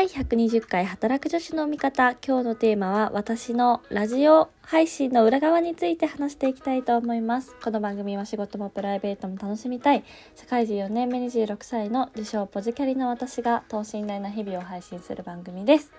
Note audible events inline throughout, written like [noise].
第120回働く女子の味方。今日のテーマは私のラジオ配信の裏側について話していきたいと思います。この番組は仕事もプライベートも楽しみたい社会人4年目26歳の自称ポジキャリの私が等身大な日々を配信する番組です。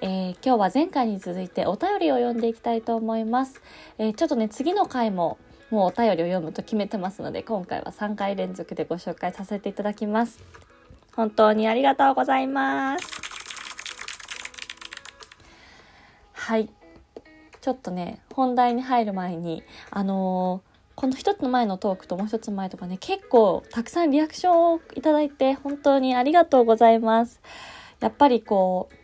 えー、今日は前回に続いてお便りを読んでいきたいと思います、えー、ちょっとね次の回ももうお便りを読むと決めてますので今回は3回連続でご紹介させていただきます。本当にありがとうございます。はい。ちょっとね、本題に入る前に、あのー、この一つの前のトークともう一つ前とかね、結構たくさんリアクションをいただいて、本当にありがとうございます。やっぱりこう、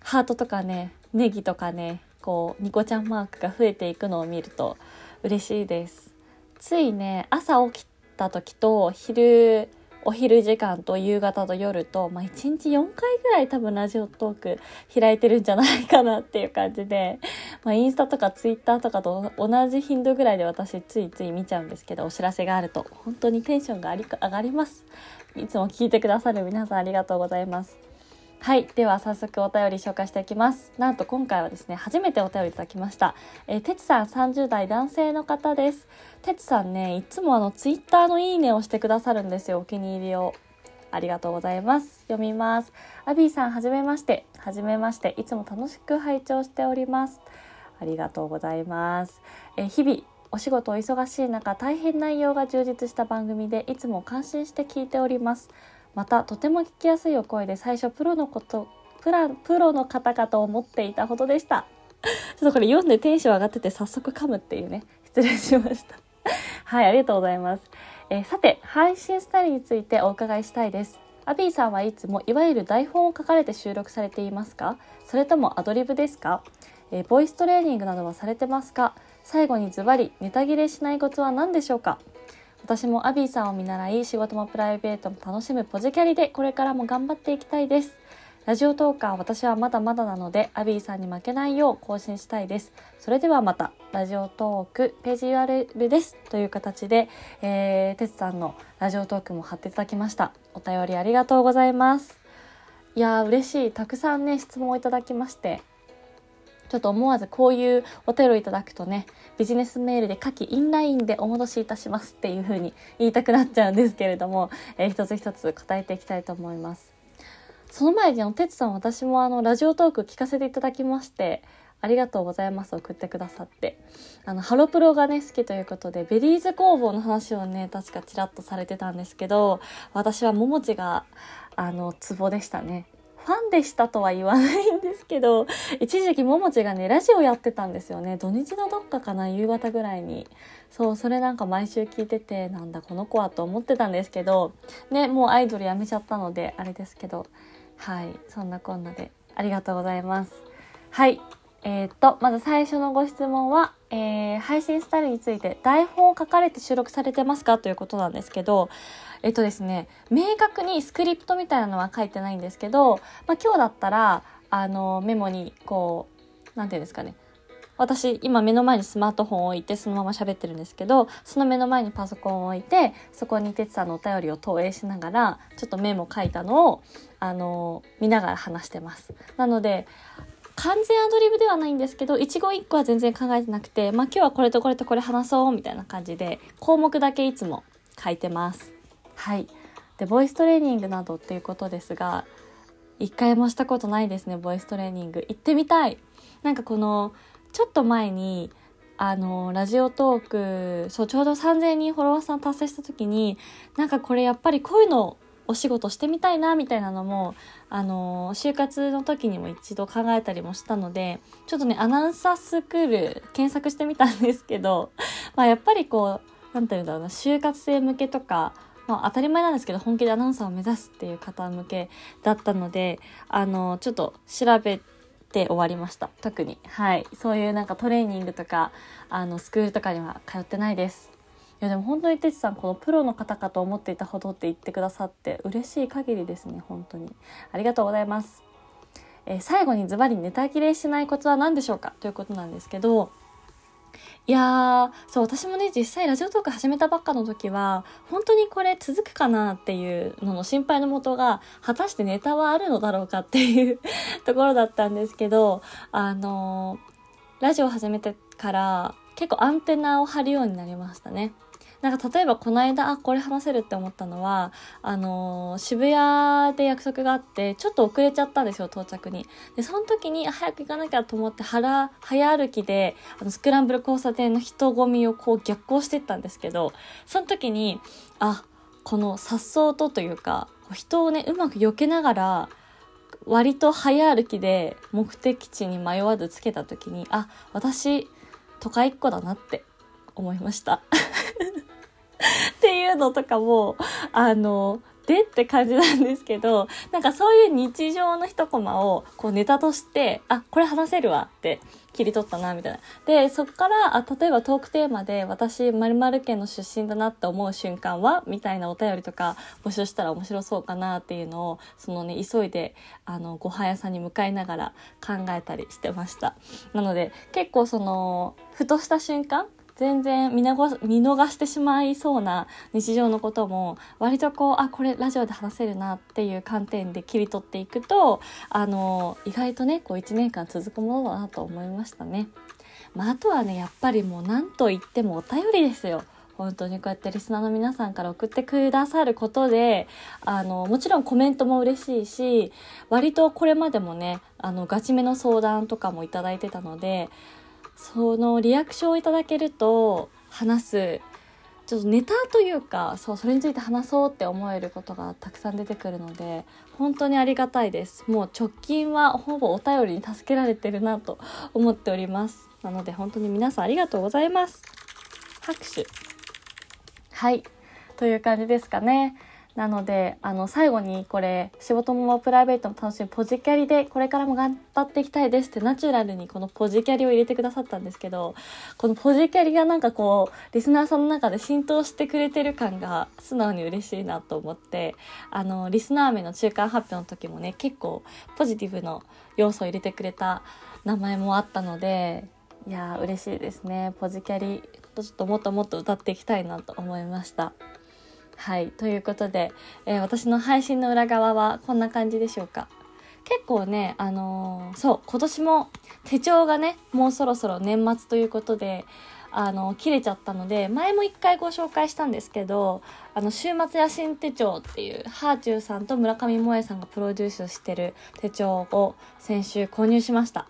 ハートとかね、ネギとかね、こう、ニコちゃんマークが増えていくのを見ると嬉しいです。ついね、朝起きた時と昼お昼時間と夕方と夜と、まあ、1日4回ぐらい多分ラジオトーク開いてるんじゃないかなっていう感じで、[laughs] まあ、インスタとかツイッターとかと同じ頻度ぐらいで私ついつい見ちゃうんですけど、お知らせがあると本当にテンションが上がります。いつも聞いてくださる皆さんありがとうございます。はい。では、早速お便り紹介していきます。なんと今回はですね、初めてお便りいただきました。えー、てつさん30代男性の方です。てつさんね、いつもあの、ツイッターのいいねをしてくださるんですよ。お気に入りを。ありがとうございます。読みます。アビーさん、はじめまして。はじめまして。いつも楽しく拝聴しております。ありがとうございます。え、日々、お仕事お忙しい中、大変内容が充実した番組で、いつも感心して聞いております。またとても聞きやすいお声で最初プロのことプラプロの方かと思っていたほどでした。[laughs] ちょっとこれ読んでテンション上がってて早速噛むっていうね失礼しました。[laughs] はいありがとうございます、えー、さて配信スタイルについてお伺いしたいです。アビーさんはいつもいわゆる台本を書かれて収録されていますか？それともアドリブですか、えー、ボイストレーニングなどはされてますか？最後にズバリネタ切れしないコツは何でしょうか？私もアビーさんを見習い仕事もプライベートも楽しむポジキャリでこれからも頑張っていきたいです。ラジオトーカー私はまだまだなのでアビーさんに負けないよう更新したいです。それではまたラジオトークページ URL ですという形で、えー、てつさんのラジオトークも貼っていただきました。お便りありがとうございます。いやー嬉しい。たくさんね質問をいただきまして。ちょっと思わずこういうお便りをいただくとね、ビジネスメールで下記インラインでお戻しいたしますっていう風に言いたくなっちゃうんですけれども、えー、一つ一つ答えていきたいと思います。その前にあの、てつさん私もあの、ラジオトーク聞かせていただきまして、ありがとうございます。送ってくださって。あの、ハロプロがね、好きということで、ベリーズ工房の話をね、確かちらっとされてたんですけど、私はももちが、あの、ツボでしたね。ファンでしたとは言わないんですけど、[laughs] 一時期ももちがね、ラジオやってたんですよね。土日のどっかかな、夕方ぐらいに。そう、それなんか毎週聞いてて、なんだこの子はと思ってたんですけど、ね、もうアイドルやめちゃったので、あれですけど、はい、そんなこんなで、ありがとうございます。はい。えー、っと、まず最初のご質問は、えー、配信スタイルについて台本を書かれて収録されてますか？ということなんですけど、えっとですね、明確にスクリプトみたいなのは書いてないんですけど、まあ、今日だったら、あの、メモに、こう、なんていうんですかね。私、今目の前にスマートフォンを置いてそのまま喋ってるんですけど、その目の前にパソコンを置いて、そこに哲さんのお便りを投影しながら、ちょっとメモ書いたのを、あの、見ながら話してます。なので、完全アドリブではないんですけど、一語一句は全然考えてなくて、まあ今日はこれとこれとこれ話そうみたいな感じで、項目だけいつも書いてます。はい。で、ボイストレーニングなどっていうことですが、一回もしたことないですね、ボイストレーニング。行ってみたい。なんかこの、ちょっと前に、あの、ラジオトーク、そう、ちょうど3000人フォロワーさん達成した時に、なんかこれやっぱりこういうのお仕事してみたいな、みたいなのも、あの、就活の時にも一度考えたりもしたので、ちょっとね、アナウンサースクール検索してみたんですけど、[laughs] まあやっぱりこう、なんて言うんだろうな、就活生向けとか、まあ、当たり前なんですけど本気でアナウンサーを目指すっていう方向けだったのであのちょっと調べて終わりました。特に。はい。そういうなんかトレーニングとかあのスクールとかには通ってないです。やでも本当に哲さんこのプロの方かと思っていたほどって言ってくださって嬉しい限りですね本当に。ありがとうございます。えー、最後にズバリネタ切れしないコツは何でしょうか？ということなんですけどいやー、そう、私もね、実際ラジオトーク始めたばっかの時は、本当にこれ続くかなっていうのの心配のもとが、果たしてネタはあるのだろうかっていう [laughs] ところだったんですけど、あのー、ラジオ始めてから結構アンテナを張るようになりましたね。なんか例えばこの間、あ、これ話せるって思ったのは、あのー、渋谷で約束があって、ちょっと遅れちゃったんですよ、到着に。で、その時に早く行かなきゃと思って、腹、早歩きで、あの、スクランブル交差点の人混みをこう逆行していったんですけど、その時に、あ、この颯爽とというか、人をね、うまく避けながら、割と早歩きで目的地に迷わずつけた時に、あ、私、都会っ子だなって思いました。っていうのとかも、あの、でって感じなんですけど、なんかそういう日常の一コマをこうネタとして、あ、これ話せるわって切り取ったな、みたいな。で、そっから、あ、例えばトークテーマで私、〇〇県の出身だなって思う瞬間はみたいなお便りとか募集したら面白そうかなっていうのを、そのね、急いで、あの、ご飯屋さんに向かいながら考えたりしてました。なので、結構その、ふとした瞬間全然見逃してしまいそうな日常のことも割とこうあこれラジオで話せるなっていう観点で切り取っていくとあの意外とねこう1年間続くものだなと思いましたね。まあ、あとはねやっぱりもう何と言ってもお便りですよ。本当にこうやってリスナーの皆さんから送ってくださることで、あの、もちろんコメントも嬉しいし、割とこれまでもね、あの、ガチめの相談とかもいただいてたので、そのリアクションをいただけると話すちょっとネタというかそうそれについて話そうって思えることがたくさん出てくるので本当にありがたいです。もう直近はほぼお便りに助けられてるなと思っております。なので本当に皆さんありがとうございます。拍手。はい。という感じですかね。なので、あの、最後にこれ、仕事もプライベートも楽しみ、ポジキャリでこれからも頑張っていきたいですってナチュラルにこのポジキャリを入れてくださったんですけど、このポジキャリがなんかこう、リスナーさんの中で浸透してくれてる感が素直に嬉しいなと思って、あの、リスナー名の中間発表の時もね、結構ポジティブの要素を入れてくれた名前もあったので、いやー嬉しいですね。ポジキャリ、ちょっともっともっと歌っていきたいなと思いました。はい。ということで、えー、私の配信の裏側はこんな感じでしょうか。結構ね、あのー、そう、今年も手帳がね、もうそろそろ年末ということで、あの、切れちゃったので、前も一回ご紹介したんですけど、あの、週末野心手帳っていう、ハーチューさんと村上萌さんがプロデュースしてる手帳を先週購入しました。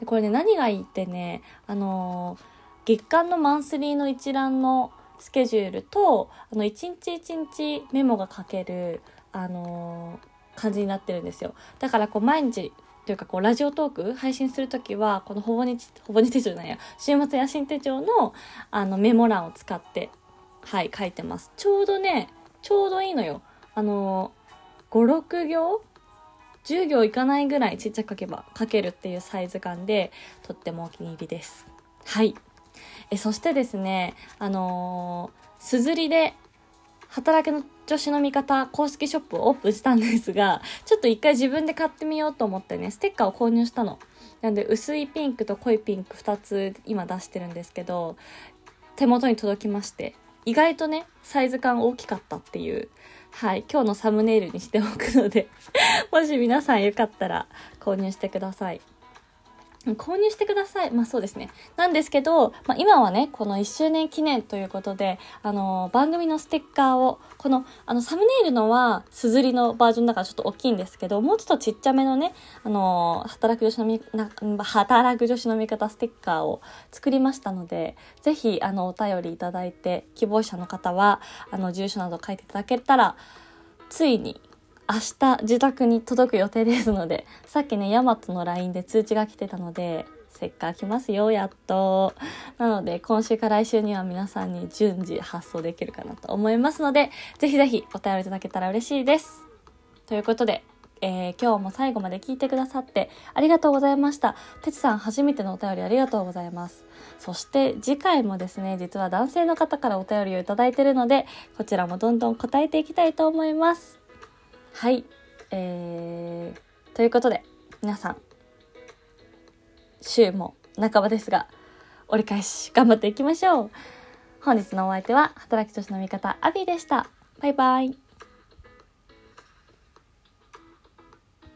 で、これね、何がいいってね、あのー、月間のマンスリーの一覧のスケジュールとあの一日一日メモが書ける、あのー、感じになってるんですよ。だからこう毎日というかこうラジオトーク配信する時はこのほぼ日ほぼ日手帳なんや週末野心手帳のあのメモ欄を使ってはい書いてます。ちょうどねちょうどいいのよ。あのー、56行10行いかないぐらいちっちゃく書けば書けるっていうサイズ感でとってもお気に入りです。はい。えそしてですね、あのすずりで働きの女子の味方公式ショップをオープンしたんですが、ちょっと一回自分で買ってみようと思ってね、ステッカーを購入したの。なんで薄いピンクと濃いピンク2つ今出してるんですけど、手元に届きまして、意外とね、サイズ感大きかったっていう、はい、今日のサムネイルにしておくので [laughs] もし皆さんよかったら購入してください。購入してください。まあそうですね。なんですけど、まあ今はね、この1周年記念ということで、あの、番組のステッカーを、この、あの、サムネイルのは、すずりのバージョンだからちょっと大きいんですけど、もうちょっとちっちゃめのね、あの、働く女子のみ、な、働く女子の味方ステッカーを作りましたので、ぜひ、あの、お便りいただいて、希望者の方は、あの、住所など書いていただけたら、ついに明日自宅に届く予定ですので、さっきね、ヤマトの LINE で通知が来てたので、せっかく来ますよ、やっと。なので、今週か来週には皆さんに順次発送できるかなと思いますので、ぜひぜひお便りいただけたら嬉しいです。ということで、えー、今日も最後まで聞いてくださってありがとうございました。てつさん初めてのお便りありがとうございます。そして次回もですね、実は男性の方からお便りをいただいてるので、こちらもどんどん答えていきたいと思います。はい。えー、ということで、皆さん、週も半ばですが、折り返し頑張っていきましょう。本日のお相手は、働き女子の味方、アビーでした。バイバイ。